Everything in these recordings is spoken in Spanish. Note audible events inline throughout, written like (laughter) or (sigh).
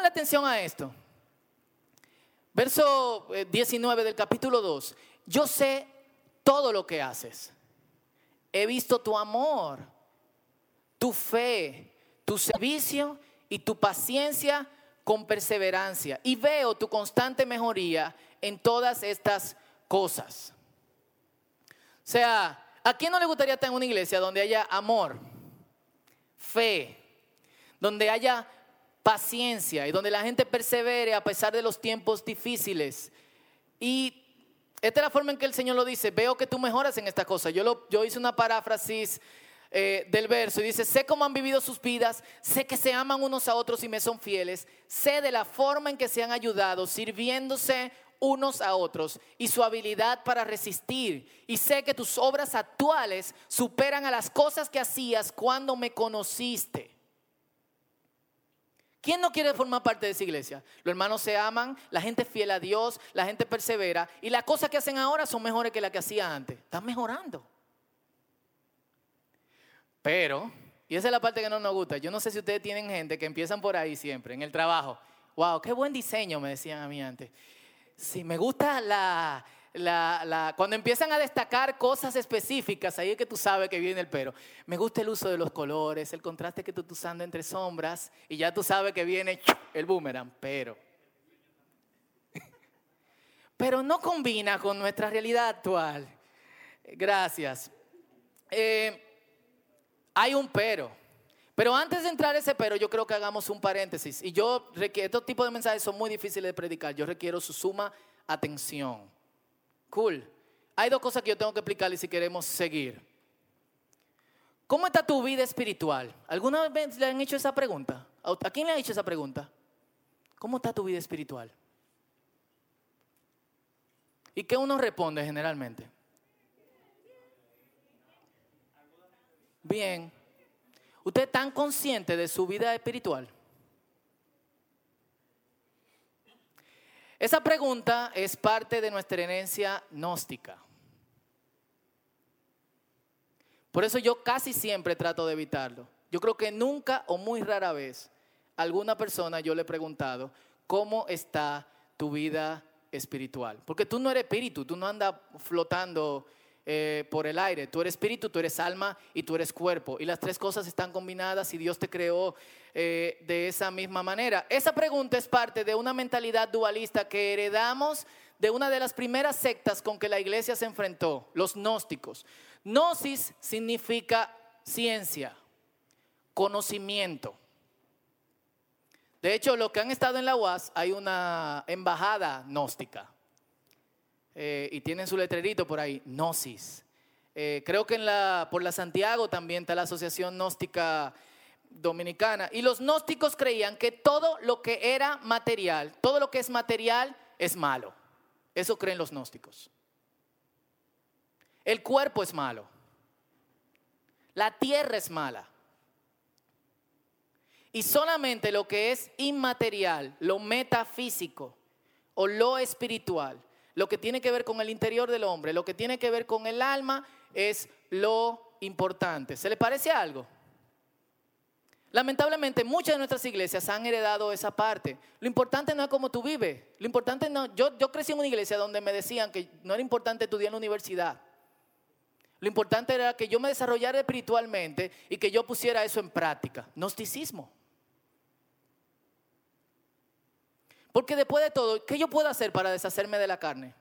Pónganle atención a esto. Verso 19 eh, del capítulo 2. Yo sé todo lo que haces. He visto tu amor, tu fe, tu servicio y tu paciencia con perseverancia. Y veo tu constante mejoría en todas estas cosas. O sea, ¿a quién no le gustaría estar en una iglesia donde haya amor, fe, donde haya paciencia y donde la gente persevere a pesar de los tiempos difíciles? Y esta es la forma en que el Señor lo dice, veo que tú mejoras en esta cosa. Yo, lo, yo hice una paráfrasis eh, del verso y dice, sé cómo han vivido sus vidas, sé que se aman unos a otros y me son fieles, sé de la forma en que se han ayudado, sirviéndose unos a otros y su habilidad para resistir. Y sé que tus obras actuales superan a las cosas que hacías cuando me conociste. ¿Quién no quiere formar parte de esa iglesia? Los hermanos se aman, la gente es fiel a Dios, la gente persevera y las cosas que hacen ahora son mejores que las que hacía antes. Están mejorando. Pero, y esa es la parte que no nos gusta, yo no sé si ustedes tienen gente que empiezan por ahí siempre, en el trabajo. Wow, qué buen diseño, me decían a mí antes. Sí, me gusta la, la, cuando empiezan a destacar cosas específicas, ahí es que tú sabes que viene el pero. Me gusta el uso de los colores, el contraste que tú estás usando entre sombras, y ya tú sabes que viene el boomerang, pero. (laughs) Pero no combina con nuestra realidad actual. Gracias. Eh, hay un pero. Pero antes de entrar ese pero, yo creo que hagamos un paréntesis. Y yo, estos tipos de mensajes son muy difíciles de predicar. Yo requiero su suma atención. Cool. Hay dos cosas que yo tengo que explicarles si queremos seguir. ¿Cómo está tu vida espiritual? ¿Alguna vez le han hecho esa pregunta? ¿A quién le han hecho esa pregunta? ¿Cómo está tu vida espiritual? ¿Y qué uno responde generalmente? Bien. ¿Usted es tan consciente de su vida espiritual? Esa pregunta es parte de nuestra herencia gnóstica. Por eso yo casi siempre trato de evitarlo. Yo creo que nunca o muy rara vez alguna persona yo le he preguntado, ¿cómo está tu vida espiritual? Porque tú no eres espíritu, tú no andas flotando eh, por el aire. Tú eres espíritu, tú eres alma y tú eres cuerpo. Y las tres cosas están combinadas y Dios te creó eh, de esa misma manera. Esa pregunta es parte de una mentalidad dualista que heredamos de una de las primeras sectas con que la iglesia se enfrentó, los gnósticos. Gnosis significa ciencia, conocimiento. De hecho, los que han estado en la UAS, hay una embajada gnóstica. Eh, y tienen su letrerito por ahí, Gnosis. Eh, creo que en la, por la Santiago también está la Asociación Gnóstica Dominicana. Y los gnósticos creían que todo lo que era material, todo lo que es material es malo. Eso creen los gnósticos. El cuerpo es malo. La tierra es mala. Y solamente lo que es inmaterial, lo metafísico o lo espiritual, lo que tiene que ver con el interior del hombre, lo que tiene que ver con el alma, es lo importante. ¿Se le parece algo? Lamentablemente muchas de nuestras iglesias han heredado esa parte. Lo importante no es cómo tú vives. Lo importante no, yo, yo crecí en una iglesia donde me decían que no era importante estudiar en la universidad. Lo importante era que yo me desarrollara espiritualmente y que yo pusiera eso en práctica. Gnosticismo. Porque después de todo, ¿qué yo puedo hacer para deshacerme de la carne?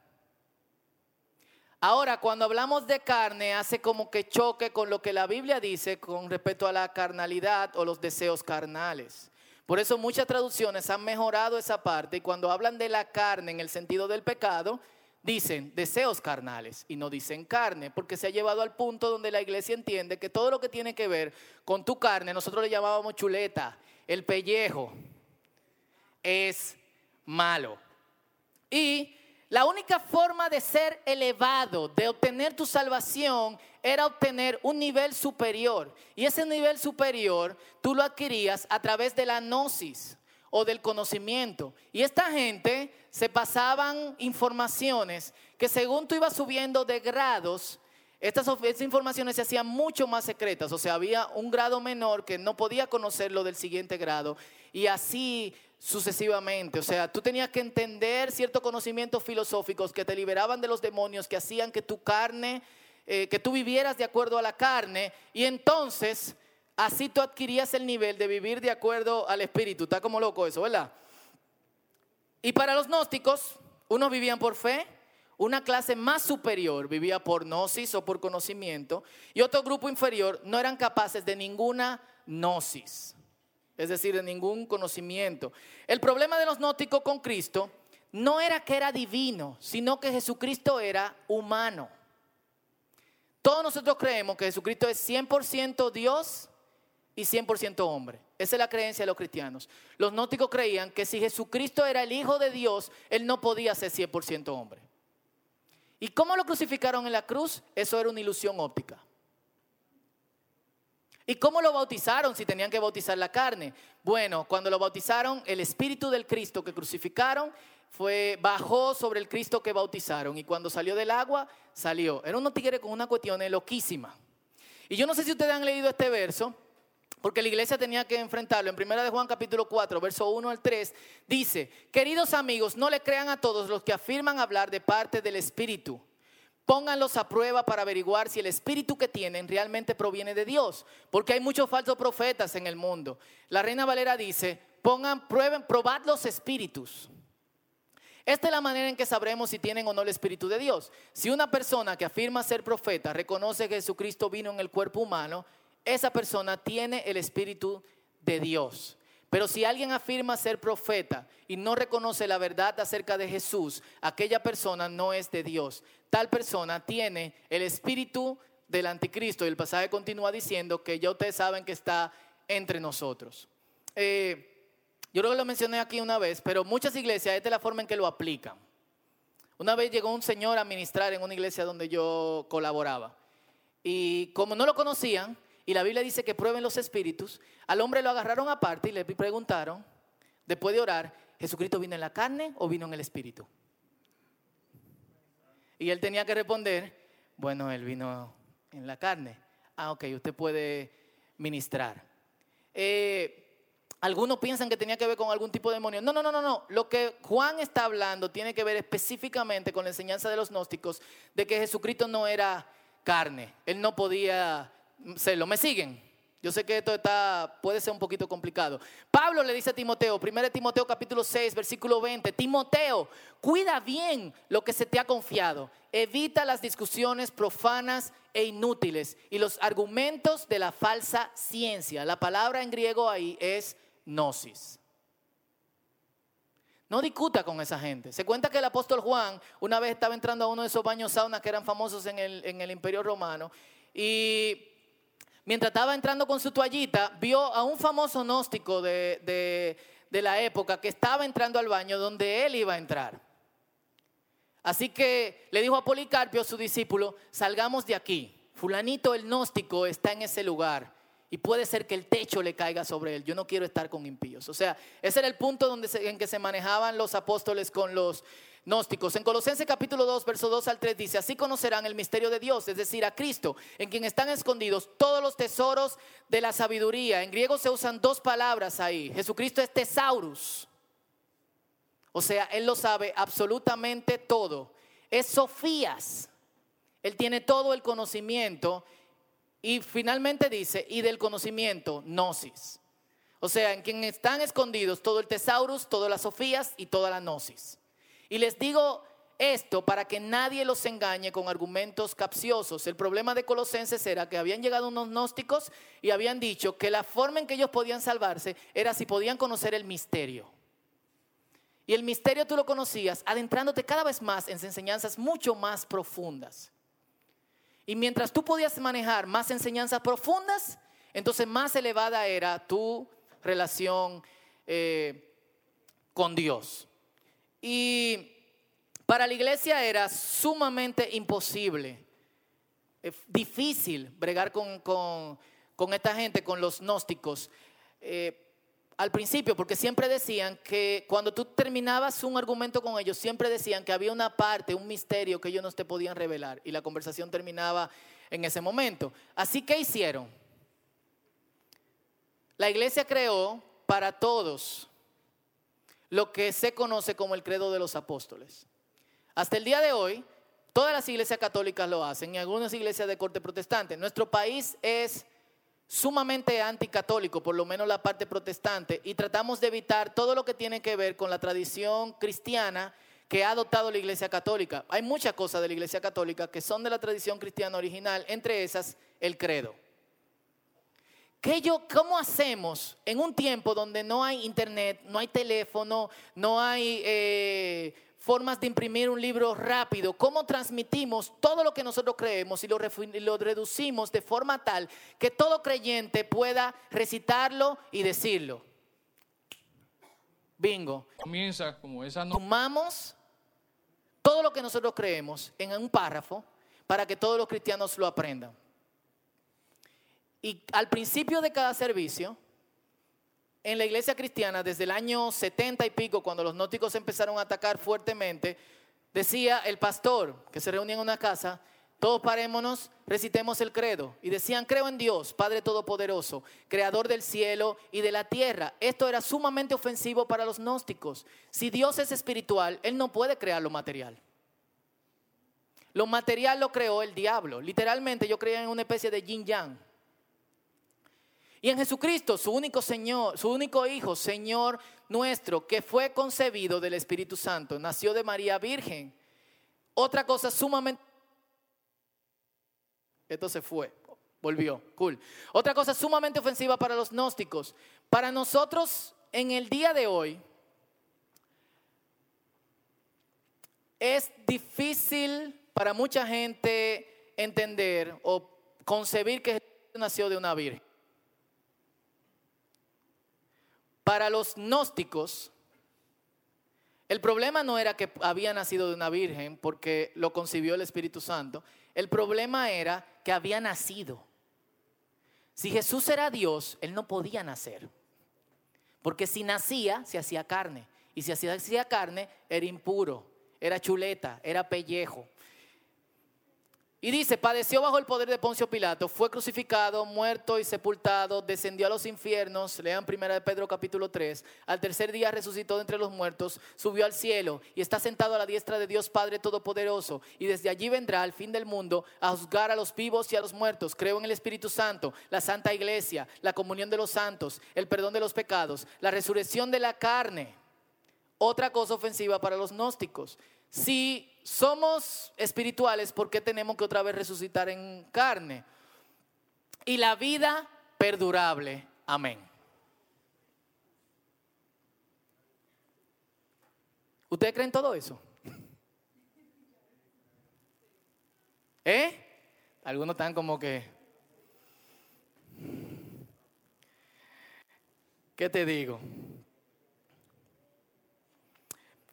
Ahora, cuando hablamos de carne, hace como que choque con lo que la Biblia dice con respecto a la carnalidad o los deseos carnales. Por eso muchas traducciones han mejorado esa parte y cuando hablan de la carne en el sentido del pecado, dicen deseos carnales y no dicen carne, porque se ha llevado al punto donde la iglesia entiende que todo lo que tiene que ver con tu carne, nosotros le llamábamos chuleta, el pellejo, es malo. Y la única forma de ser elevado, de obtener tu salvación, era obtener un nivel superior. Y ese nivel superior tú lo adquirías a través de la gnosis o del conocimiento. Y esta gente se pasaban informaciones que según tú ibas subiendo de grados, estas, estas, informaciones se hacían mucho más secretas, o sea, había un grado menor que no podía conocer lo del siguiente grado y así sucesivamente. O sea, tú tenías que entender ciertos conocimientos filosóficos que te liberaban de los demonios, que hacían que tu carne, eh, que tú vivieras de acuerdo a la carne, y entonces así tú adquirías el nivel de vivir de acuerdo al espíritu. Está como loco eso, ¿verdad? Y para los gnósticos, unos vivían por fe, una clase más superior vivía por gnosis o por conocimiento, y otro grupo inferior no eran capaces de ninguna gnosis es decir, de ningún conocimiento. El problema de los gnósticos con Cristo no era que era divino, sino que Jesucristo era humano. Todos nosotros creemos que Jesucristo es 100% Dios y 100% hombre. Esa es la creencia de los cristianos. Los gnósticos creían que si Jesucristo era el Hijo de Dios, Él no podía ser 100% hombre. ¿Y cómo lo crucificaron en la cruz? Eso era una ilusión óptica. ¿Y cómo lo bautizaron si tenían que bautizar la carne? Bueno, cuando lo bautizaron, el espíritu del Cristo que crucificaron fue bajó sobre el Cristo que bautizaron y cuando salió del agua salió. Era un tigre con una cuestión loquísima. Y yo no sé si ustedes han leído este verso, porque la iglesia tenía que enfrentarlo. En 1 de Juan capítulo 4, verso 1 al 3, dice, queridos amigos, no le crean a todos los que afirman hablar de parte del Espíritu Pónganlos a prueba para averiguar si el espíritu que tienen realmente proviene de Dios, porque hay muchos falsos profetas en el mundo. La Reina Valera dice, pongan, prueben, probad los espíritus. Esta es la manera en que sabremos si tienen o no el Espíritu de Dios. Si una persona que afirma ser profeta reconoce que Jesucristo vino en el cuerpo humano, esa persona tiene el Espíritu de Dios. Pero si alguien afirma ser profeta y no reconoce la verdad acerca de Jesús, aquella persona no es de Dios. Tal persona tiene el espíritu del anticristo. Y el pasaje continúa diciendo que ya ustedes saben que está entre nosotros. Eh, yo creo que lo mencioné aquí una vez, pero muchas iglesias, esta es la forma en que lo aplican. Una vez llegó un señor a ministrar en una iglesia donde yo colaboraba. Y como no lo conocían, y la Biblia dice que prueben los espíritus. Al hombre lo agarraron aparte y le preguntaron, después de orar, ¿Jesucristo vino en la carne o vino en el espíritu? Y él tenía que responder, bueno, él vino en la carne. Ah, ok, usted puede ministrar. Eh, algunos piensan que tenía que ver con algún tipo de demonio. No, no, no, no, no. Lo que Juan está hablando tiene que ver específicamente con la enseñanza de los gnósticos de que Jesucristo no era carne. Él no podía lo ¿Me siguen? Yo sé que esto está, puede ser un poquito complicado. Pablo le dice a Timoteo, 1 Timoteo capítulo 6, versículo 20, Timoteo, cuida bien lo que se te ha confiado. Evita las discusiones profanas e inútiles y los argumentos de la falsa ciencia. La palabra en griego ahí es gnosis. No discuta con esa gente. Se cuenta que el apóstol Juan una vez estaba entrando a uno de esos baños sauna que eran famosos en el, en el imperio romano y mientras estaba entrando con su toallita, vio a un famoso gnóstico de, la época que estaba entrando al baño donde él iba a entrar. Así que le dijo a Policarpio, su discípulo, salgamos de aquí. Fulanito el gnóstico está en ese lugar y puede ser que el techo le caiga sobre él. Yo no quiero estar con impíos. O sea, ese era el punto donde en que se manejaban los apóstoles con los gnósticos. En Colosenses capítulo 2, verso 2 al 3 dice, así conocerán el misterio de Dios, es decir, a Cristo, en quien están escondidos todos los tesoros de la sabiduría. En griego se usan dos palabras ahí. Jesucristo es tesaurus. O sea, Él lo sabe absolutamente todo. Es Sofías. Él tiene todo el conocimiento. Y finalmente dice, y del conocimiento, gnosis. O sea, en quien están escondidos todo el tesaurus, todas las Sofías y toda la gnosis. Y les digo esto para que nadie los engañe con argumentos capciosos. El problema de Colosenses era que habían llegado unos gnósticos y habían dicho que la forma en que ellos podían salvarse era si podían conocer el misterio. Y el misterio tú lo conocías adentrándote cada vez más en enseñanzas mucho más profundas. Y mientras tú podías manejar más enseñanzas profundas, entonces más elevada era tu relación eh, con Dios. Y para la iglesia era sumamente imposible, eh, difícil bregar con, esta gente, con los gnósticos. Eh, al principio, porque siempre decían que cuando tú terminabas un argumento con ellos, siempre decían que había una parte, un misterio que ellos no te podían revelar y la conversación terminaba en ese momento. Así que hicieron. La iglesia creó para todos lo que se conoce como el credo de los apóstoles. Hasta el día de hoy, todas las iglesias católicas lo hacen y algunas iglesias de corte protestante. Nuestro país es sumamente anticatólico, por lo menos la parte protestante, y tratamos de evitar todo lo que tiene que ver con la tradición cristiana que ha adoptado la Iglesia Católica. Hay muchas cosas de la Iglesia Católica que son de la tradición cristiana original, entre esas el credo. ¿Qué yo, ¿Cómo hacemos en un tiempo donde no hay internet, no hay teléfono, no hay eh, formas de imprimir un libro rápido, cómo transmitimos todo lo que nosotros creemos y lo, reducimos de forma tal que todo creyente pueda recitarlo y decirlo. Bingo. Comienza como esa no Sumamos todo lo que nosotros creemos en un párrafo para que todos los cristianos lo aprendan. Y al principio de cada servicio, en la iglesia cristiana, desde el año 70 y pico, cuando los nóticos empezaron a atacar fuertemente, decía el pastor que se reunía en una casa, todos parémonos, recitemos el credo. Y decían, creo en Dios, Padre Todopoderoso, Creador del cielo y de la tierra. Esto era sumamente ofensivo para los gnósticos. Si Dios es espiritual, Él no puede crear lo material. Lo material lo creó el diablo. Literalmente yo creía en una especie de yin yang. Y en Jesucristo, su único Señor, su único Hijo, Señor nuestro, que fue concebido del Espíritu Santo, nació de María Virgen. Otra cosa sumamente... Esto se fue, volvió, cool. Otra cosa sumamente ofensiva para los gnósticos. Para nosotros, en el día de hoy, es difícil para mucha gente entender o concebir que Jesús nació de una virgen. Para los gnósticos, el problema no era que había nacido de una virgen porque lo concibió el Espíritu Santo. El problema era que había nacido. Si Jesús era Dios, Él no podía nacer. Porque si nacía, se hacía carne. Y si hacía carne, era impuro, era chuleta, era pellejo. Y dice, padeció bajo el poder de Poncio Pilato, fue crucificado, muerto y sepultado, descendió a los infiernos, lean primera de Pedro capítulo 3, al tercer día resucitó de entre los muertos, subió al cielo y está sentado a la diestra de Dios Padre Todopoderoso, y desde allí vendrá al fin del mundo a juzgar a los vivos y a los muertos. Creo en el Espíritu Santo, la Santa Iglesia, la comunión de los santos, el perdón de los pecados, la resurrección de la carne. Otra cosa ofensiva para los gnósticos. Si somos espirituales, ¿por qué tenemos que otra vez resucitar en carne? Y la vida perdurable. Amén. ¿Ustedes creen todo eso? (laughs) ¿Eh? Algunos están como que... ¿Qué te digo?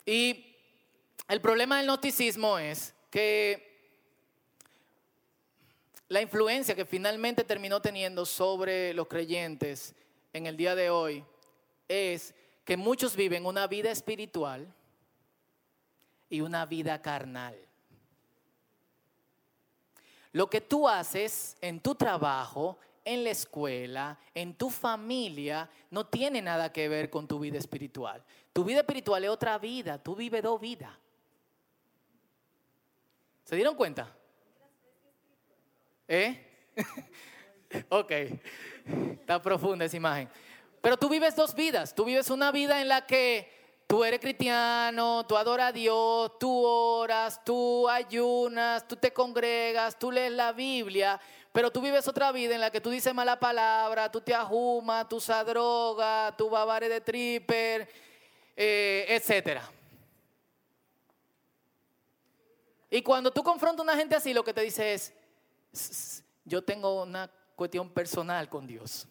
Y el problema del noticismo es que la influencia que finalmente terminó teniendo sobre los creyentes en el día de hoy es que muchos viven una vida espiritual y una vida carnal. Lo que tú haces en tu trabajo, en la escuela, en tu familia, no tiene nada que ver con tu vida espiritual. Tu vida espiritual es otra vida, tú vives dos vidas. ¿Se dieron cuenta? ¿Eh? (laughs) ok, está profunda esa imagen. Pero tú vives dos vidas. Tú vives una vida en la que tú eres cristiano, tú adoras a Dios, tú oras, tú ayunas, tú te congregas, tú lees la Biblia, pero tú vives otra vida en la que tú dices mala palabra, tú te ajumas, tú usas droga, tú babares de tripper, eh, etcétera. Y cuando tú confrontas a una gente así, lo que te dice es, yo tengo una cuestión personal con Dios.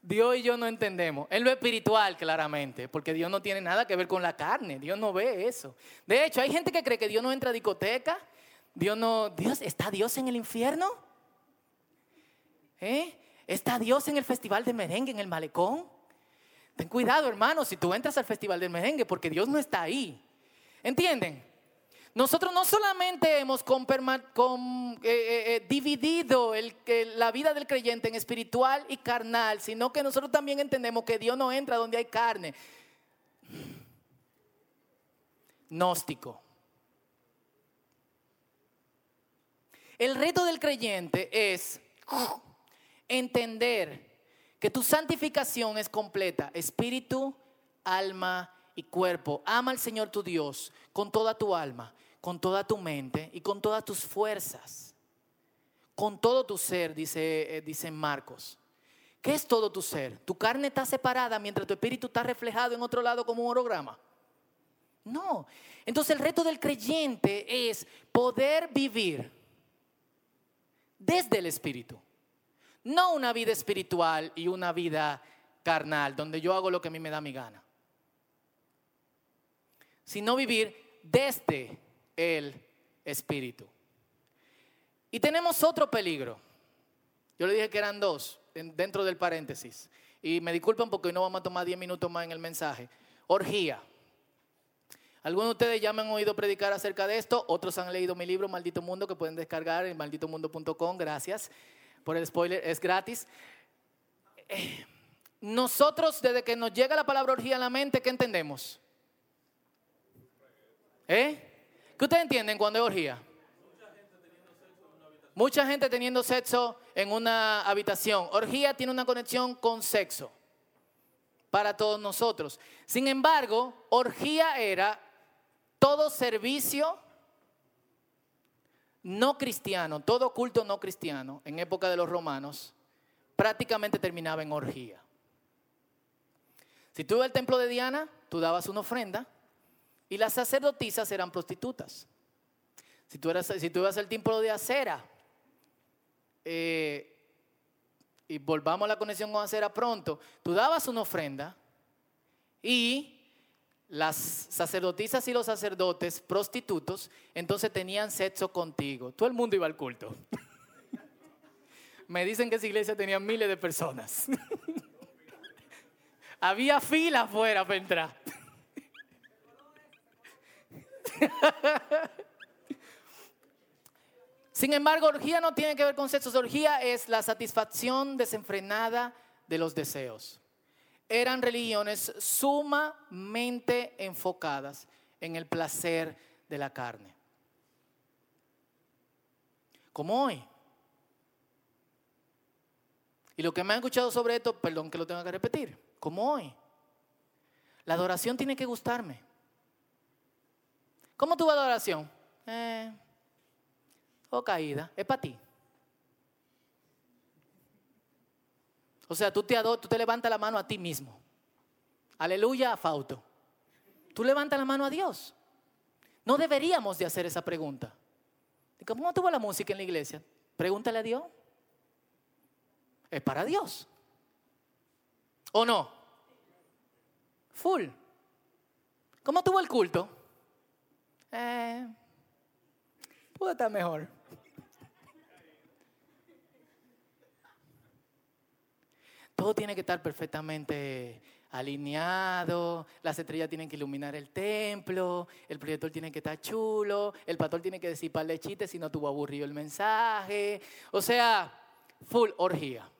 Dios y yo no entendemos. En lo espiritual, claramente, porque Dios no tiene nada que ver con la carne. Dios no ve eso. De hecho, hay gente que cree que Dios no entra a discoteca. Dios no. Dios, ¿está Dios en el infierno? ¿Eh? ¿Está Dios en el festival de merengue, en el malecón? Ten cuidado, hermano, si tú entras al festival del merengue, porque Dios no está ahí. ¿Entienden? nosotros no solamente hemos eh, eh, eh, dividido la vida del creyente en espiritual y carnal, sino que nosotros también entendemos que Dios no entra donde hay carne. Gnóstico. El reto del creyente es entender que tu santificación es completa, espíritu, alma y cuerpo. Ama al Señor tu Dios con toda tu alma, con toda tu mente y con todas tus fuerzas. Con todo tu ser, dice, eh, dice Marcos. ¿Qué es todo tu ser? Tu carne está separada mientras tu espíritu está reflejado en otro lado como un holograma. No. Entonces el reto del creyente es poder vivir desde el espíritu. No una vida espiritual y una vida carnal, donde yo hago lo que a mí me da mi gana. Sino vivir desde el espíritu. Y tenemos otro peligro. Yo le dije que eran dos en- dentro del paréntesis. Y me disculpan porque hoy no vamos a tomar 10 minutos más en el mensaje. Orgía. Algunos de ustedes ya me han oído predicar acerca de esto, otros han leído mi libro Maldito Mundo que pueden descargar en malditomundo.com, gracias por el spoiler, es gratis. Eh, Nosotros desde que nos llega la palabra orgía a la mente, ¿qué entendemos? ¿Eh? ¿Qué ustedes entienden cuando es orgía? Mucha gente teniendo sexo en una habitación. Orgía tiene una conexión con sexo para todos nosotros. Sin embargo, orgía era todo servicio no cristiano, todo culto no cristiano en época de los romanos, prácticamente terminaba en orgía. Si tú ibas al templo de Diana, tú dabas una ofrenda y las sacerdotisas eran prostitutas. Si tú, eras, si tú ibas al templo de Acera, eh, y volvamos a la conexión con Acera pronto, tú dabas una ofrenda y las sacerdotisas y los sacerdotes prostitutos entonces tenían sexo contigo. Todo el mundo iba al culto. Me dicen que esa iglesia tenía miles de personas. Había fila afuera para entrar. Sin embargo, orgía no tiene que ver con sexo. Orgía es la satisfacción desenfrenada de los deseos. Eran religiones sumamente enfocadas en el placer de la carne. Como hoy. Y lo que me han escuchado sobre esto, perdón que lo tenga que repetir, como hoy. La adoración tiene que gustarme. ¿Cómo tuvo la adoración? Eh, o caída, es para ti. O sea, tú te, tú levantas la mano a ti mismo. Aleluya Fauto. Tú levantas la mano a Dios. No deberíamos de hacer esa pregunta. ¿Y ¿Cómo tuvo la música en la iglesia? Pregúntale a Dios. Es para Dios. ¿O no? Full. ¿Cómo tuvo el culto? Eh, pudo estar mejor. Todo tiene que estar perfectamente alineado, las estrellas tienen que iluminar el templo, el proyector tiene que estar chulo, el pastor tiene que decir par de chistes si no tuvo aburrido el mensaje. O sea, full orgía.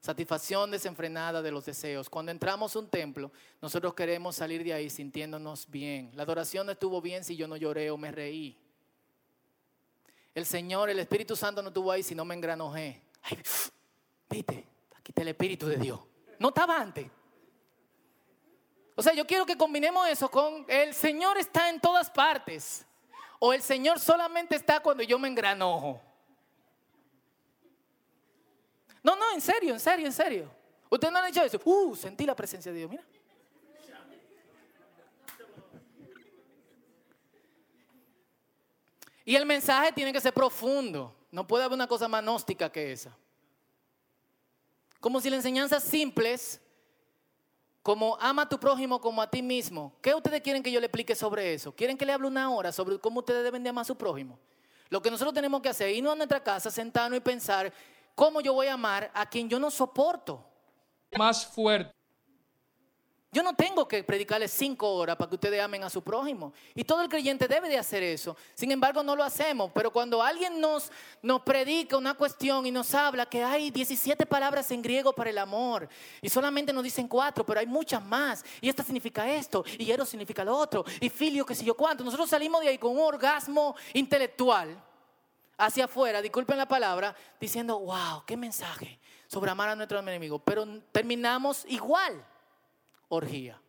Satisfacción desenfrenada de los deseos. Cuando entramos a un templo, nosotros queremos salir de ahí sintiéndonos bien. La adoración no estuvo bien si yo no lloré o me reí. El Señor, el Espíritu Santo no estuvo ahí si no me engranojé. Ay, viste, aquí está el Espíritu de Dios. No estaba antes. O sea, yo quiero que combinemos eso con el Señor está en todas partes. O el Señor solamente está cuando yo me engranojo. No, no, en serio, en serio, en serio. Usted no han hecho eso. Uh, sentí la presencia de Dios, mira. Y el mensaje tiene que ser profundo. No puede haber una cosa más gnóstica que esa. Como si la enseñanza simples, como ama a tu prójimo como a ti mismo. ¿Qué ustedes quieren que yo le explique sobre eso? ¿Quieren que le hable una hora sobre cómo ustedes deben de amar a su prójimo? Lo que nosotros tenemos que hacer es irnos a nuestra casa, sentarnos y pensar cómo yo voy a amar a quien yo no soporto. más fuerte. Yo no tengo que predicarles cinco horas para que ustedes amen a su prójimo. Y todo el creyente debe de hacer eso. Sin embargo, no lo hacemos. Pero cuando alguien nos, nos predica una cuestión y nos habla que hay 17 palabras en griego para el amor y solamente nos dicen cuatro, pero hay muchas más. Y esta significa esto y eros significa lo otro y filio que sé yo cuánto. Nosotros salimos de ahí con un orgasmo intelectual hacia afuera, disculpen la palabra, diciendo, wow, qué mensaje sobre amar a nuestro enemigo. Pero terminamos igual orgía.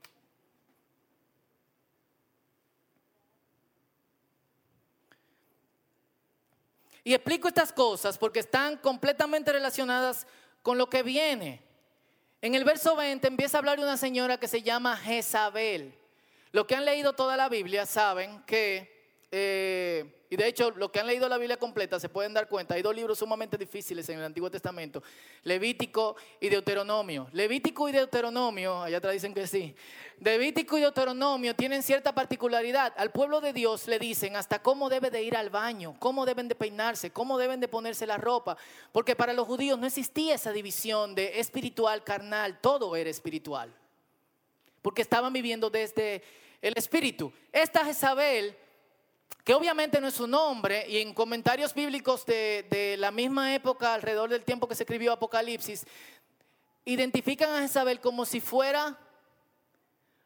Y explico estas cosas porque están completamente relacionadas con lo que viene. En el verso 20 empieza a hablar de una señora que se llama Jezabel. Los que han leído toda la Biblia saben que eh, y de hecho, los que han leído la Biblia completa se pueden dar cuenta, hay dos libros sumamente difíciles en el Antiguo Testamento, Levítico y Deuteronomio. Levítico y Deuteronomio, allá atrás dicen que sí, Levítico y Deuteronomio tienen cierta particularidad. Al pueblo de Dios le dicen hasta cómo debe de ir al baño, cómo deben de peinarse, cómo deben de ponerse la ropa, porque para los judíos no existía esa división de espiritual, carnal, todo era espiritual, porque estaban viviendo desde el espíritu. Esta Jezabel que obviamente no es su nombre, y en comentarios bíblicos de, la misma época, alrededor del tiempo que se escribió Apocalipsis, identifican a Jezabel como si fuera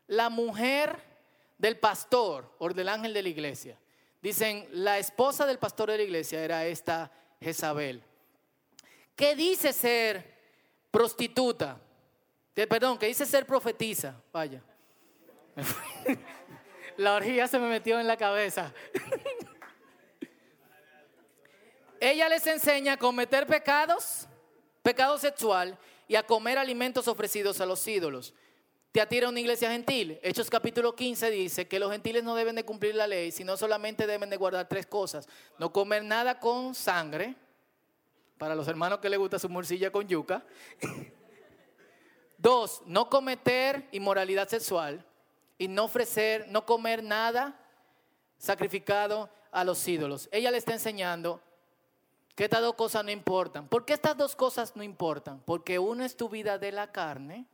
la mujer del pastor o del ángel de la iglesia. Dicen, la esposa del pastor de la iglesia era esta Jezabel. ¿Qué dice ser prostituta? Perdón, ¿qué dice ser profetisa? Vaya. La orgía se me metió en la cabeza. Ella les enseña a cometer pecados, pecado sexual y a comer alimentos ofrecidos a los ídolos. Te atira una iglesia gentil. Hechos capítulo 15 dice que los gentiles no deben de cumplir la ley, sino solamente deben de guardar tres cosas. No comer nada con sangre, para los hermanos que les gusta su morcilla con yuca. (laughs) Dos, no cometer inmoralidad sexual y no ofrecer, no comer nada sacrificado a los ídolos. Ella le está enseñando que estas dos cosas no importan. ¿Por qué estas dos cosas no importan? Porque una es tu vida de la carne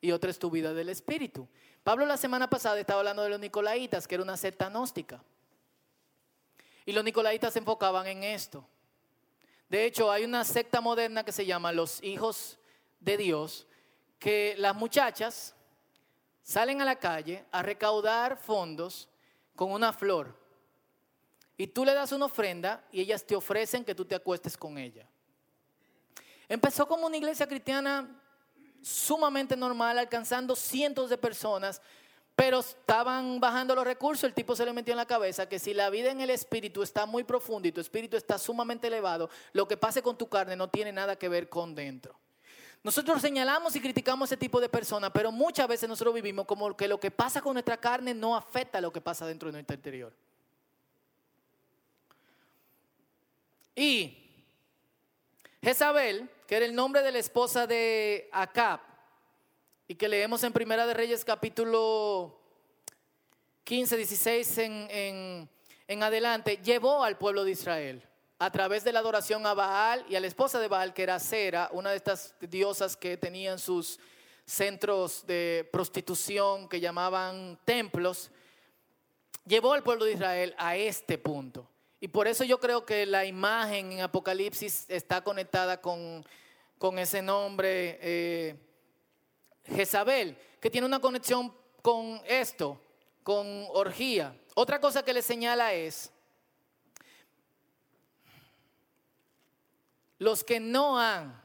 y otra es tu vida del espíritu. Pablo la semana pasada estaba hablando de los nicolaitas, que era una secta gnóstica. Y los nicolaitas se enfocaban en esto. De hecho, hay una secta moderna que se llama los hijos de Dios, que las muchachas salen a la calle a recaudar fondos con una flor. Y tú le das una ofrenda y ellas te ofrecen que tú te acuestes con ella. Empezó como una iglesia cristiana sumamente normal, alcanzando cientos de personas, pero estaban bajando los recursos, el tipo se le metió en la cabeza que si la vida en el espíritu está muy profunda y tu espíritu está sumamente elevado, lo que pase con tu carne no tiene nada que ver con dentro. Nosotros señalamos y criticamos ese tipo de personas, pero muchas veces nosotros vivimos como que lo que pasa con nuestra carne no afecta a lo que pasa dentro de nuestro interior. Y Jezabel, que era el nombre de la esposa de Acab, y que leemos en Primera de Reyes capítulo 15, 16 en, en adelante, llevó al pueblo de Israel a través de la adoración a Baal y a la esposa de Baal, que era Sera, una de estas diosas que tenían sus centros de prostitución que llamaban templos, llevó al pueblo de Israel a este punto. Y por eso yo creo que la imagen en Apocalipsis está conectada con, ese nombre eh, Jezabel, que tiene una conexión con esto, con orgía. Otra cosa que le señala es Los que no han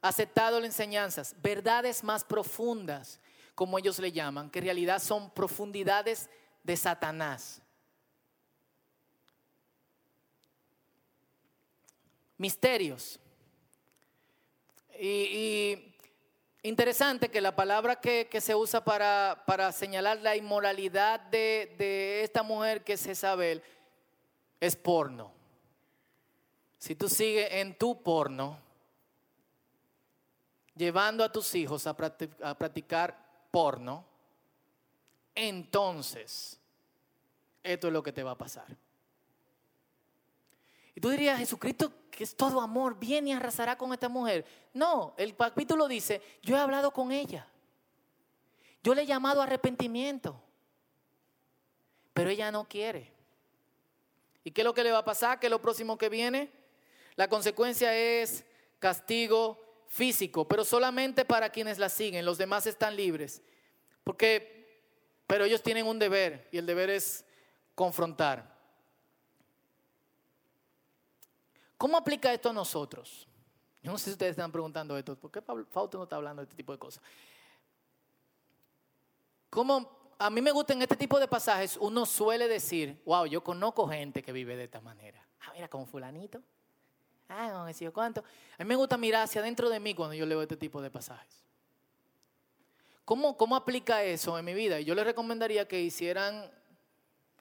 aceptado las enseñanzas, verdades más profundas, como ellos le llaman, que en realidad son profundidades de Satanás. Misterios. Y, interesante que la palabra que, se usa para, señalar la inmoralidad de, de esta mujer que es Jezabel es porno. Si tú sigues en tu porno, llevando a tus hijos a, practicar porno, entonces esto es lo que te va a pasar. Y tú dirías, Jesucristo, que es todo amor, viene y arrasará con esta mujer. No, el capítulo dice, yo he hablado con ella. Yo le he llamado arrepentimiento, pero ella no quiere. ¿Y qué es lo que le va a pasar? ¿Qué es lo próximo que viene? La consecuencia es castigo físico, pero solamente para quienes la siguen. Los demás están libres. Porque, pero ellos tienen un deber y el deber es confrontar. ¿Cómo aplica esto a nosotros? Yo no sé si ustedes están preguntando esto, ¿por qué Fausto no está hablando de este tipo de cosas? ¿Cómo a mí me gusta en este tipo de pasajes, uno suele decir, wow, yo conozco gente que vive de esta manera. Ah, mira, como fulanito. Ah, no cuánto. A mí me gusta mirar hacia adentro de mí cuando yo leo este tipo de pasajes. ¿Cómo, ¿Cómo aplica eso en mi vida? Yo les recomendaría que hicieran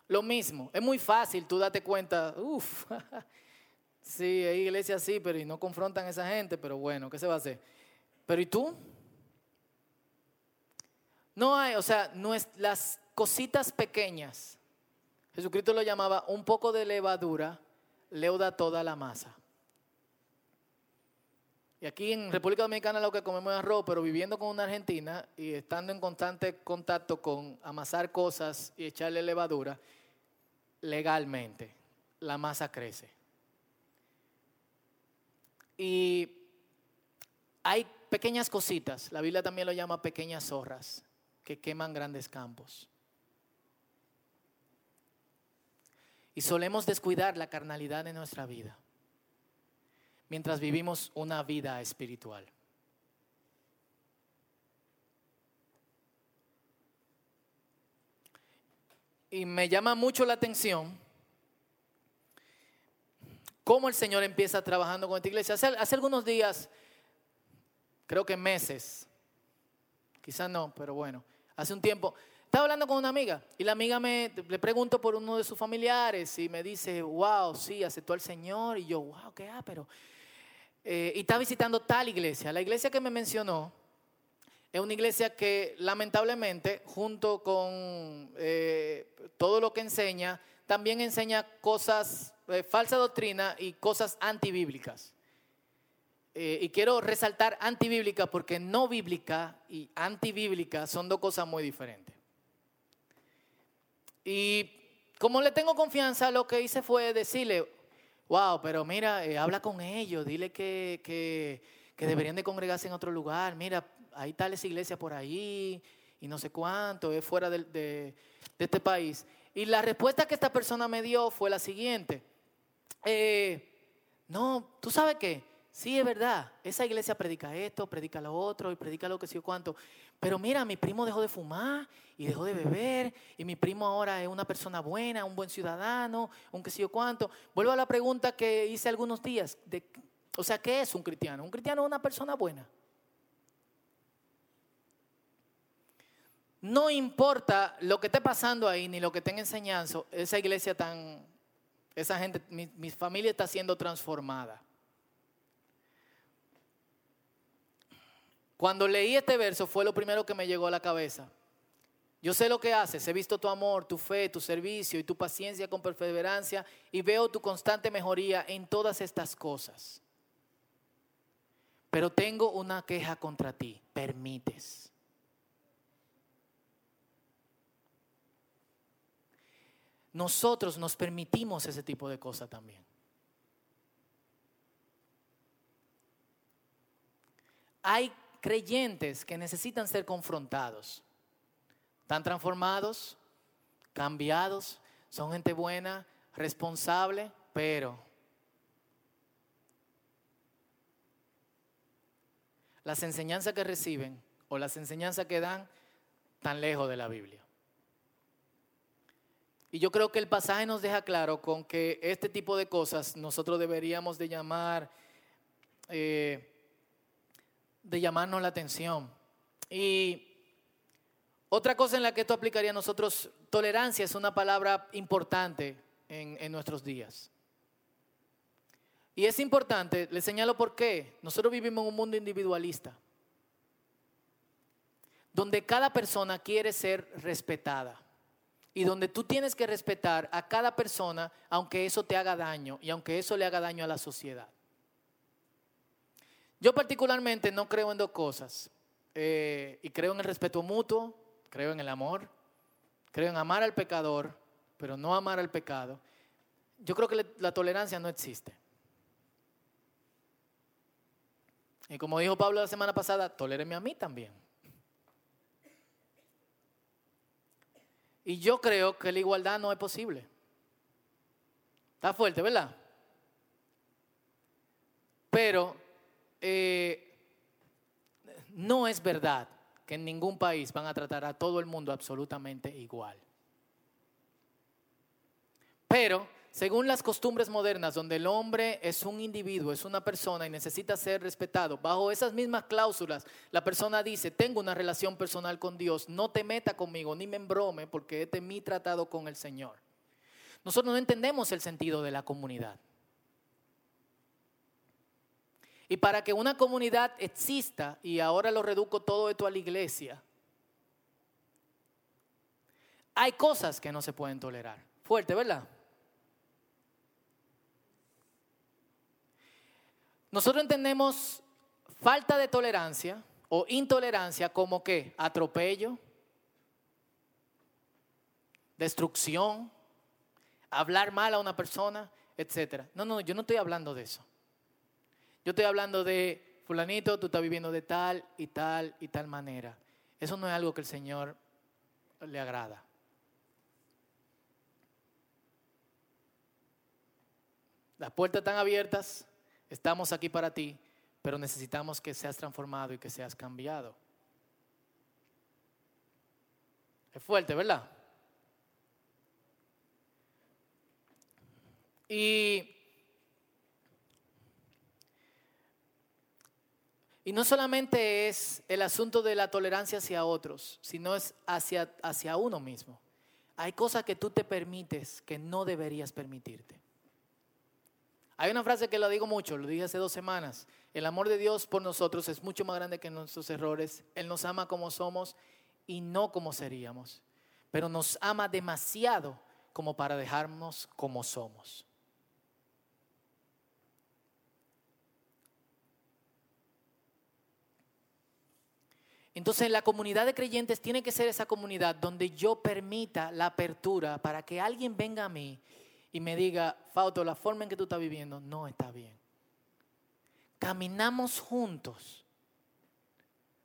lo mismo. Es muy fácil, tú date cuenta, uff, (laughs) sí, hay iglesias así, pero y no confrontan a esa gente, pero bueno, ¿qué se va a hacer? Pero ¿y tú? No hay, o sea, no es, las cositas pequeñas. Jesucristo lo llamaba un poco de levadura, leuda toda la masa. Y aquí en República Dominicana lo que comemos es arroz, pero viviendo con una argentina y estando en constante contacto con amasar cosas y echarle levadura, legalmente la masa crece. Y hay pequeñas cositas, la Biblia también lo llama pequeñas zorras, que queman grandes campos. Y solemos descuidar la carnalidad de nuestra vida mientras vivimos una vida espiritual. Y me llama mucho la atención cómo el Señor empieza trabajando con esta iglesia. Hace, hace algunos días, creo que meses, quizás no, pero bueno, hace un tiempo, estaba hablando con una amiga y la amiga me le pregunto por uno de sus familiares y me dice, wow, sí, aceptó al Señor. Y yo, wow, qué ah, pero. Eh, y está visitando tal iglesia. La iglesia que me mencionó es una iglesia que lamentablemente, junto con eh, todo lo que enseña, también enseña cosas, eh, falsa doctrina y cosas antibíblicas. Eh, y quiero resaltar antibíblica porque no bíblica y antibíblica son dos cosas muy diferentes. Y como le tengo confianza, lo que hice fue decirle, wow, pero mira, eh, habla con ellos, dile que, que, deberían de congregarse en otro lugar, mira, hay tales iglesias por ahí y no sé cuánto, es fuera de, de, este país. Y la respuesta que esta persona me dio fue la siguiente, eh, no, tú sabes qué, Sí, es verdad, esa iglesia predica esto, predica lo otro y predica lo que sé yo cuánto. Pero mira, mi primo dejó de fumar y dejó de beber y mi primo ahora es una persona buena, un buen ciudadano, un que sé yo cuánto. Vuelvo a la pregunta que hice algunos días. O sea, ¿qué es un cristiano? Un cristiano es una persona buena. No importa lo que esté pasando ahí ni lo que tenga enseñando, esa iglesia tan, esa gente, mi familia está siendo transformada. Cuando leí este verso fue lo primero que me llegó a la cabeza. Yo sé lo que haces, he visto tu amor, tu fe, tu servicio y tu paciencia con perseverancia y veo tu constante mejoría en todas estas cosas. Pero tengo una queja contra ti, permites. Nosotros nos permitimos ese tipo de cosas también. Hay creyentes que necesitan ser confrontados. Están transformados, cambiados, son gente buena, responsable, pero las enseñanzas que reciben o las enseñanzas que dan están lejos de la Biblia. Y yo creo que el pasaje nos deja claro con que este tipo de cosas nosotros deberíamos de llamar eh, de llamarnos la atención. Y otra cosa en la que esto aplicaría a nosotros, tolerancia es una palabra importante en, en nuestros días. Y es importante, le señalo por qué. Nosotros vivimos en un mundo individualista, donde cada persona quiere ser respetada y donde tú tienes que respetar a cada persona aunque eso te haga daño y aunque eso le haga daño a la sociedad. Yo particularmente no creo en dos cosas. Eh, y creo en el respeto mutuo creo en el amor, creo en amar al pecador, pero no amar al pecado. Yo creo que la tolerancia no existe. Y como dijo Pablo la semana pasada, toléreme a mí también. Y yo creo que la igualdad no es posible. Está fuerte, ¿verdad? Pero eh, no es verdad que en ningún país van a tratar a todo el mundo absolutamente igual. Pero según las costumbres modernas, donde el hombre es un individuo, es una persona y necesita ser respetado, bajo esas mismas cláusulas, la persona dice, tengo una relación personal con Dios, no te meta conmigo, ni me embrome, porque este es mi tratado con el Señor. Nosotros no entendemos el sentido de la comunidad. Y para que una comunidad exista, y ahora lo reduzco todo esto a la iglesia, hay cosas que no se pueden tolerar. Fuerte, ¿verdad? Nosotros entendemos falta de tolerancia o intolerancia como que atropello, destrucción, hablar mal a una persona, etc. No, no, yo no estoy hablando de eso. Yo estoy hablando de, fulanito, tú estás viviendo de tal y tal y tal manera. Eso no es algo que el Señor le agrada. Las puertas están abiertas Estamos aquí para ti, pero necesitamos que seas transformado y que seas cambiado. Es fuerte, ¿verdad? Y, y no solamente es el asunto de la tolerancia hacia otros, sino es hacia, hacia uno mismo. Hay cosas que tú te permites que no deberías permitirte. Hay una frase que lo digo mucho, lo dije hace dos semanas. El amor de Dios por nosotros es mucho más grande que nuestros errores. Él nos ama como somos y no como seríamos. Pero nos ama demasiado como para dejarnos como somos. Entonces la comunidad de creyentes tiene que ser esa comunidad donde yo permita la apertura para que alguien venga a mí y me diga, Fausto, la forma en que tú estás viviendo no está bien. Caminamos juntos.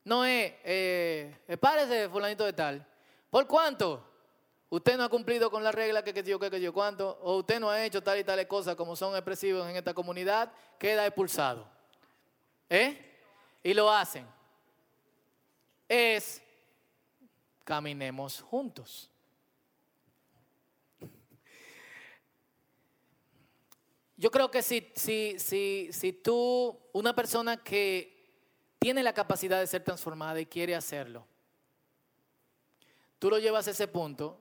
No es, eh, párese, fulanito de tal. ¿Por cuánto? Usted no ha cumplido con la regla que, que yo, que, que yo, cuánto. O usted no ha hecho tal y tales cosas como son expresivos en esta comunidad, queda expulsado. ¿Eh? Y lo hacen. Es, caminemos juntos. Yo creo que si, si, si, si tú, una persona que tiene la capacidad de ser transformada y quiere hacerlo, tú lo llevas a ese punto,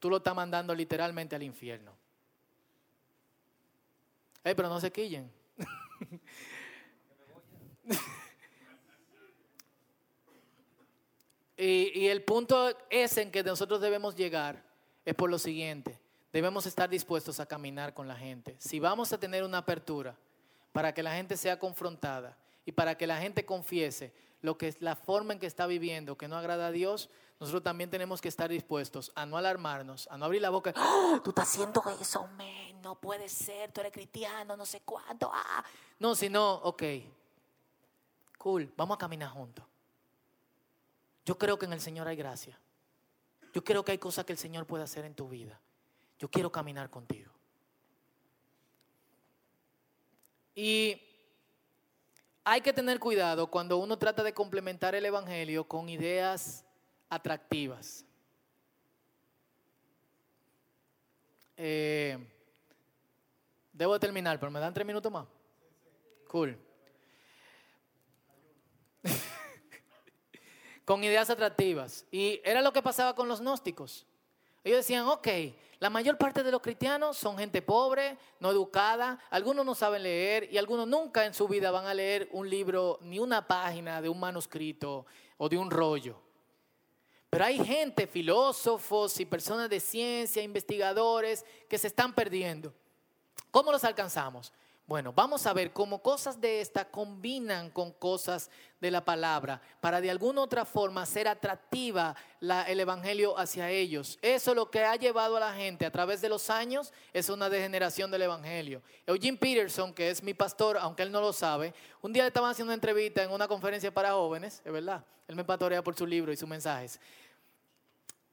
tú lo estás mandando literalmente al infierno. Pero no se quillen. (laughs) y, el punto es en que nosotros debemos llegar es por lo siguiente debemos estar dispuestos a caminar con la gente. Si vamos a tener una apertura para que la gente sea confrontada y para que la gente confiese lo que es la forma en que está viviendo, que no agrada a Dios, nosotros también tenemos que estar dispuestos a no alarmarnos, a no abrir la boca. ¡Oh, tú estás haciendo eso, no puede ser, tú eres cristiano, no sé cuánto. Ah. No, sino, ok, cool, vamos a caminar juntos. Yo creo que en el Señor hay gracia. Yo creo que hay cosas que el Señor puede hacer en tu vida. Yo quiero caminar contigo. Y hay que tener cuidado cuando uno trata de complementar el Evangelio con ideas atractivas. Eh, debo terminar, pero me dan tres minutos más. Cool. Con ideas atractivas. Y era lo que pasaba con los gnósticos. Ellos decían, ok, la mayor parte de los cristianos son gente pobre, no educada, algunos no saben leer y algunos nunca en su vida van a leer un libro, ni una página de un manuscrito o de un rollo. Pero hay gente, filósofos y personas de ciencia, investigadores, que se están perdiendo. ¿Cómo los alcanzamos? Bueno, vamos a ver cómo cosas de esta combinan con cosas de la palabra para de alguna otra forma ser atractiva el Evangelio hacia ellos. Eso es lo que ha llevado a la gente a través de los años, es una degeneración del Evangelio. Eugene Peterson, que es mi pastor, aunque él no lo sabe, un día le estaban haciendo una entrevista en una conferencia para jóvenes, es verdad, él me pastorea por su libro y sus mensajes.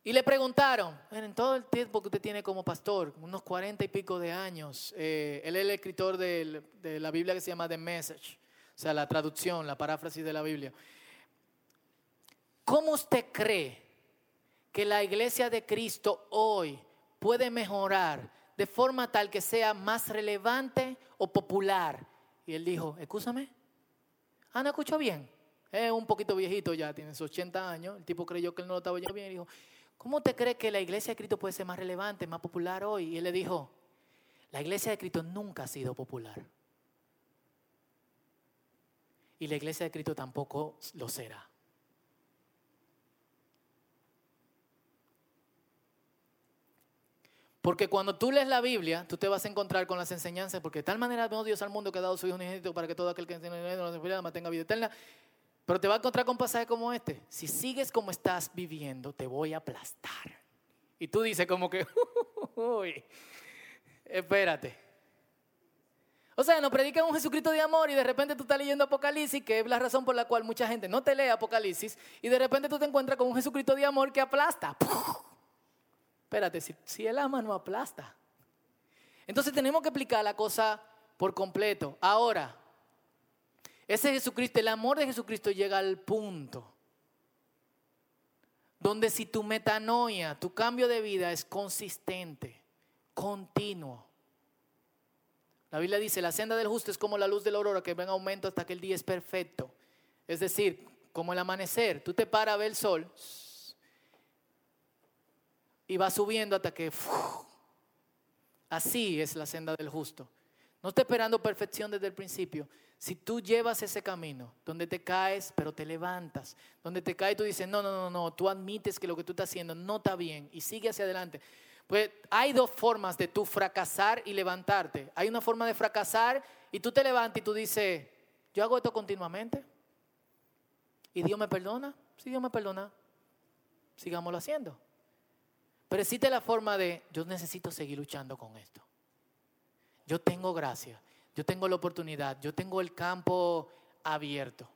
Y le preguntaron, en todo el tiempo que usted tiene como pastor, unos cuarenta y pico de años, eh, él es el escritor de, la Biblia que se llama The Message, o sea, la traducción, la paráfrasis de la Biblia. ¿Cómo usted cree que la iglesia de Cristo hoy puede mejorar de forma tal que sea más relevante o popular? Y él dijo, escúchame, ah, no bien. Es un poquito viejito ya, tiene sus 80 años. El tipo creyó que él no lo estaba oyendo bien y dijo, ¿cómo te crees que la iglesia de Cristo puede ser más relevante, más popular hoy? Y él le dijo, la iglesia de Cristo nunca ha sido popular. Y la iglesia de Cristo tampoco lo será. Porque cuando tú lees la Biblia, tú te vas a encontrar con las enseñanzas, porque de tal manera amó Dios al mundo que ha dado su Hijo unigénito para que todo aquel que en él mantenga vida eterna. Pero te va a encontrar con pasajes como este. Si sigues como estás viviendo, te voy a aplastar. Y tú dices como que, (laughs) uy, espérate. O sea, nos predican un Jesucristo de amor y de repente tú estás leyendo Apocalipsis, que es la razón por la cual mucha gente no te lee Apocalipsis, y de repente tú te encuentras con un Jesucristo de amor que aplasta. (laughs) Espérate, si, si Él ama, no aplasta. Entonces tenemos que explicar la cosa por completo. Ahora, ese Jesucristo, el amor de Jesucristo llega al punto donde si tu metanoia, tu cambio de vida es consistente, continuo. La Biblia dice, la senda del justo es como la luz de la aurora que va en aumento hasta que el día es perfecto. Es decir, como el amanecer, tú te paras a ver el sol y va subiendo hasta que... así es la senda del justo. No está esperando perfección desde el principio. Si tú llevas ese camino, donde te caes, pero te levantas, donde te caes, tú dices, no, no, no, no, tú admites que lo que tú estás haciendo no está bien y sigue hacia adelante. Pues hay dos formas de tú fracasar y levantarte. Hay una forma de fracasar y tú te levantas y tú dices, yo hago esto continuamente. ¿Y Dios me perdona? Si Dios me perdona, sigámoslo haciendo. Pero existe la forma de, yo necesito seguir luchando con esto. Yo tengo gracia, yo tengo la oportunidad, yo tengo el campo abierto.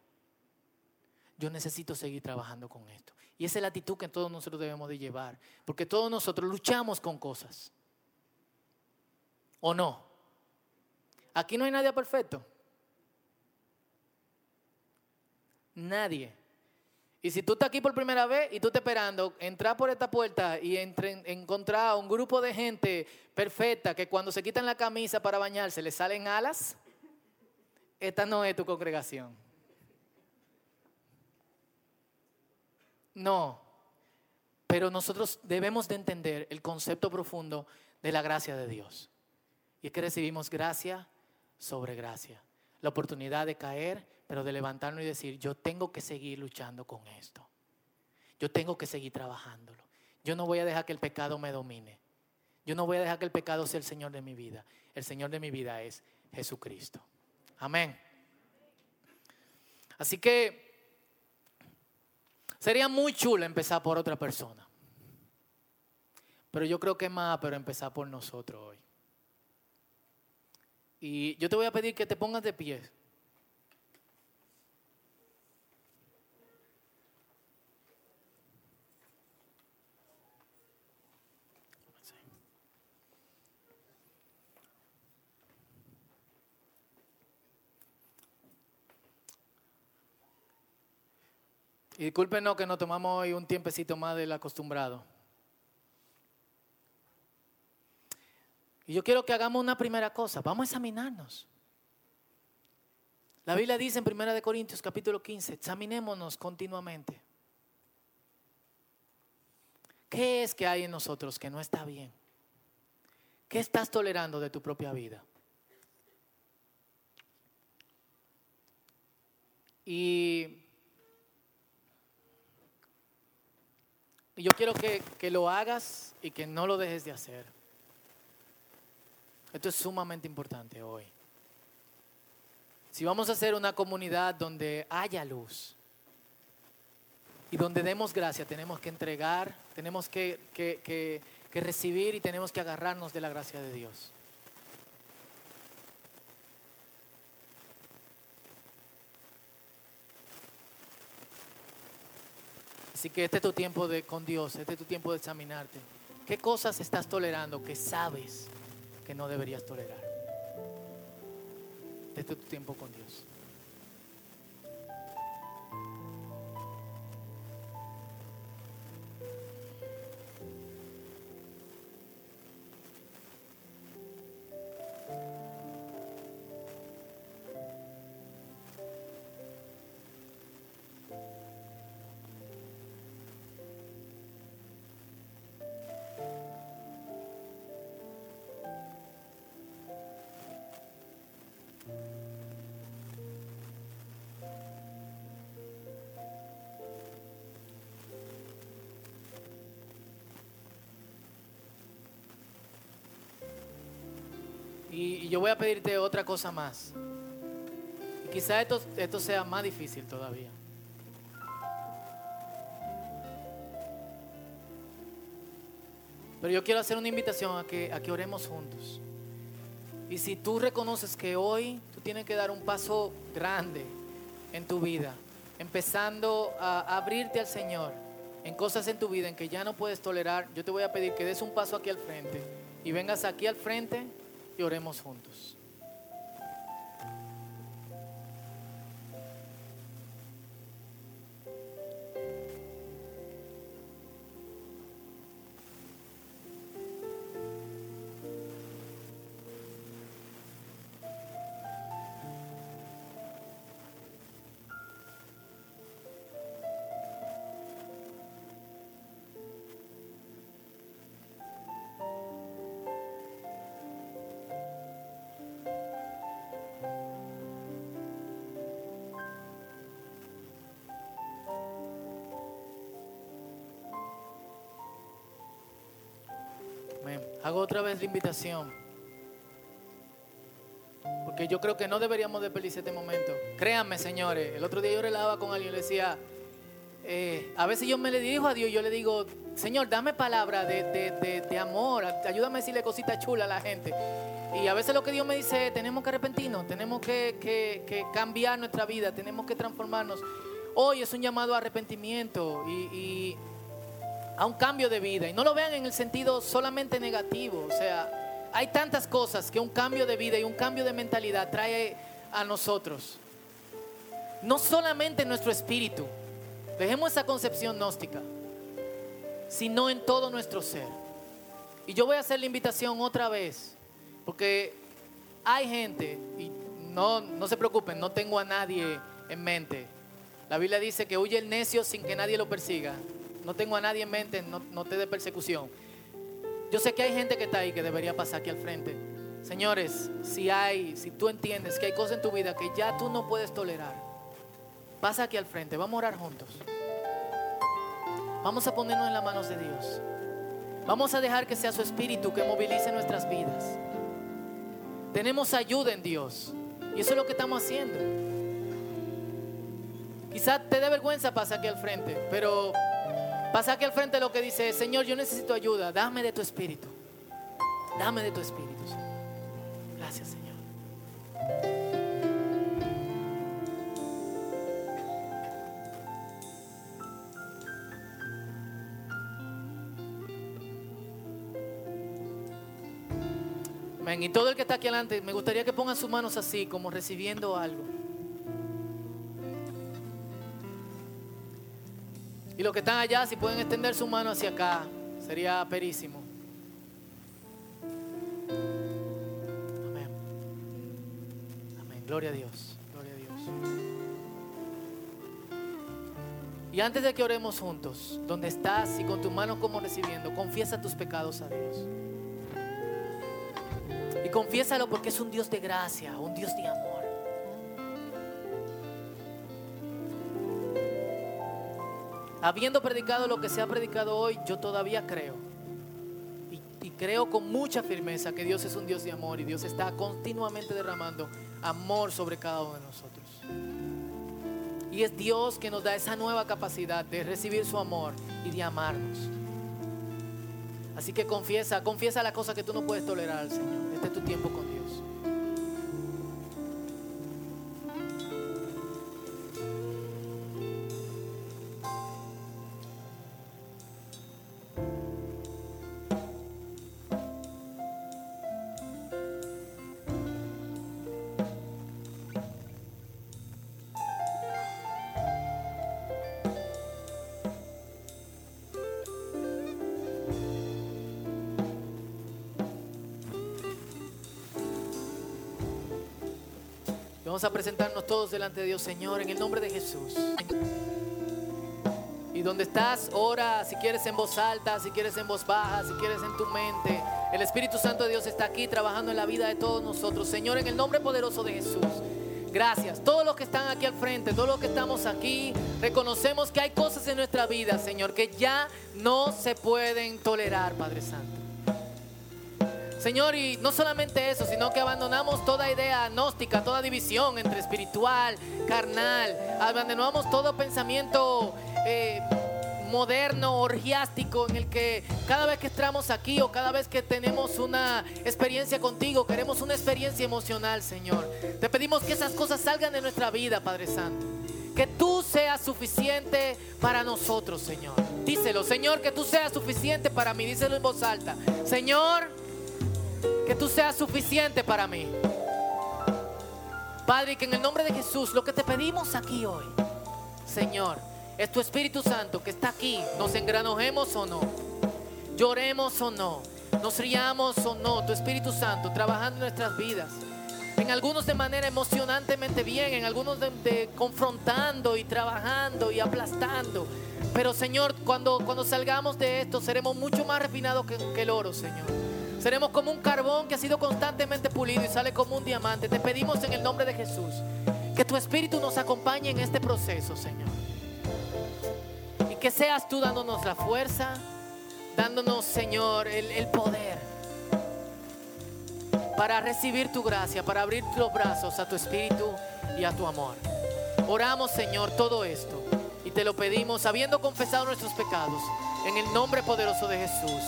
Yo necesito seguir trabajando con esto. Y esa es la actitud que todos nosotros debemos de llevar, porque todos nosotros luchamos con cosas. ¿O no? Aquí no hay nadie perfecto. Nadie. Y si tú estás aquí por primera vez y tú estás esperando entrar por esta puerta y encontrar a un grupo de gente perfecta que cuando se quitan la camisa para bañarse le salen alas, esta no es tu congregación. No, pero nosotros debemos de entender el concepto profundo de la gracia de Dios. Y es que recibimos gracia sobre gracia. La oportunidad de caer pero de levantarnos y decir, yo tengo que seguir luchando con esto. Yo tengo que seguir trabajándolo. Yo no voy a dejar que el pecado me domine. Yo no voy a dejar que el pecado sea el Señor de mi vida. El Señor de mi vida es Jesucristo. Amén. Así que sería muy chulo empezar por otra persona. Pero yo creo que es más, pero empezar por nosotros hoy. Y yo te voy a pedir que te pongas de pie. Y discúlpenos que nos tomamos hoy un tiempecito más del acostumbrado. Y yo quiero que hagamos una primera cosa. Vamos a examinarnos. La Biblia dice en 1 Corintios capítulo 15, examinémonos continuamente. ¿Qué es que hay en nosotros que no está bien? ¿Qué estás tolerando de tu propia vida? Y Y yo quiero que, que lo hagas y que no lo dejes de hacer. Esto es sumamente importante hoy. si vamos a ser una comunidad donde haya luz y donde demos gracia, tenemos que entregar, tenemos que, que, que, que recibir y tenemos que agarrarnos de la gracia de Dios. Así que este es tu tiempo de, con Dios, este es tu tiempo de examinarte. ¿Qué cosas estás tolerando que sabes que no deberías tolerar? Este es tu tiempo con Dios. Y, yo voy a pedirte otra cosa más. Quizá esto, esto sea más difícil todavía. Pero yo quiero hacer una invitación a que, a que oremos juntos. Y si tú reconoces que hoy tú tienes que dar un paso grande en tu vida, empezando a abrirte al Señor en cosas en tu vida en que ya no puedes tolerar, yo te voy a pedir que des un paso aquí al frente y vengas aquí al frente y oremos juntos. Hago otra vez la invitación. Porque yo creo que no deberíamos desperdiciar este momento. Créanme, señores. El otro día yo relaba con alguien y le decía, eh, a veces yo me le dirijo a Dios, yo le digo, Señor, dame palabra de, de- de- de amor, ayúdame a decirle cositas chulas a la gente. Y a veces lo que Dios me dice es, tenemos que arrepentirnos, tenemos que, que- cambiar nuestra vida, tenemos que transformarnos. Hoy es un llamado a arrepentimiento y, y a un cambio de vida. Y no lo vean en el sentido solamente negativo. O sea, hay tantas cosas que un cambio de vida y un cambio de mentalidad trae a nosotros. No solamente en nuestro espíritu. Dejemos esa concepción gnóstica. Sino en todo nuestro ser. Y yo voy a hacer la invitación otra vez. Porque hay gente, y no, no se preocupen, no tengo a nadie en mente. La Biblia dice que huye el necio sin que nadie lo persiga. No tengo a nadie en mente, no, no te dé persecución. Yo sé que hay gente que está ahí que debería pasar aquí al frente. Señores, si hay, si tú entiendes que hay cosas en tu vida que ya tú no puedes tolerar, pasa aquí al frente, vamos a orar juntos. Vamos a ponernos en las manos de Dios. Vamos a dejar que sea su espíritu que movilice nuestras vidas. Tenemos ayuda en Dios. Y eso es lo que estamos haciendo. Quizás te dé vergüenza pasar aquí al frente, pero pasa aquí al frente lo que dice, Señor, yo necesito ayuda, dame de tu espíritu. Dame de tu espíritu, Señor. Gracias, Señor. Amén. Y todo el que está aquí adelante, me gustaría que pongan sus manos así, como recibiendo algo. Y los que están allá, si pueden extender su mano hacia acá, sería perísimo. Amén. Amén. Gloria a Dios. Gloria a Dios. Y antes de que oremos juntos, donde estás y con tus manos como recibiendo, confiesa tus pecados a Dios. Y confiésalo porque es un Dios de gracia, un Dios de amor. Habiendo predicado lo que se ha predicado hoy, yo todavía creo. Y, creo con mucha firmeza que Dios es un Dios de amor y Dios está continuamente derramando amor sobre cada uno de nosotros. Y es Dios que nos da esa nueva capacidad de recibir su amor y de amarnos. Así que confiesa, confiesa la cosa que tú no puedes tolerar Señor. Este es tu tiempo con A presentarnos todos delante de Dios, Señor, en el nombre de Jesús. Y donde estás, ora, si quieres en voz alta, si quieres en voz baja, si quieres en tu mente. El Espíritu Santo de Dios está aquí trabajando en la vida de todos nosotros. Señor, en el nombre poderoso de Jesús. Gracias. Todos los que están aquí al frente, todos los que estamos aquí, reconocemos que hay cosas en nuestra vida, Señor, que ya no se pueden tolerar, Padre Santo. Señor, y no solamente eso, sino que abandonamos toda idea gnóstica, toda división entre espiritual, carnal, abandonamos todo pensamiento eh, moderno, orgiástico, en el que cada vez que entramos aquí o cada vez que tenemos una experiencia contigo, queremos una experiencia emocional, Señor. Te pedimos que esas cosas salgan de nuestra vida, Padre Santo. Que tú seas suficiente para nosotros, Señor. Díselo, Señor, que tú seas suficiente para mí. Díselo en voz alta. Señor, que tú seas suficiente para mí. Padre, que en el nombre de Jesús lo que te pedimos aquí hoy, Señor, es tu Espíritu Santo que está aquí, nos engranojemos o no, lloremos o no, nos riamos o no, tu Espíritu Santo trabajando en nuestras vidas. En algunos de manera emocionantemente bien, en algunos de, confrontando y trabajando y aplastando. Pero Señor, cuando, cuando salgamos de esto seremos mucho más refinados que, que el oro, Señor. Seremos como un carbón que ha sido constantemente pulido y sale como un diamante. Te pedimos en el nombre de Jesús que tu Espíritu nos acompañe en este proceso, Señor. Y que seas tú dándonos la fuerza, dándonos, Señor, el, poder para recibir tu gracia, para abrir los brazos a tu Espíritu y a tu amor. Oramos, Señor, todo esto y te lo pedimos habiendo confesado nuestros pecados en el nombre poderoso de Jesús.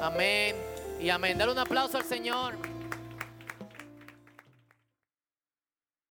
Amén y amén. Dale un aplauso al Señor.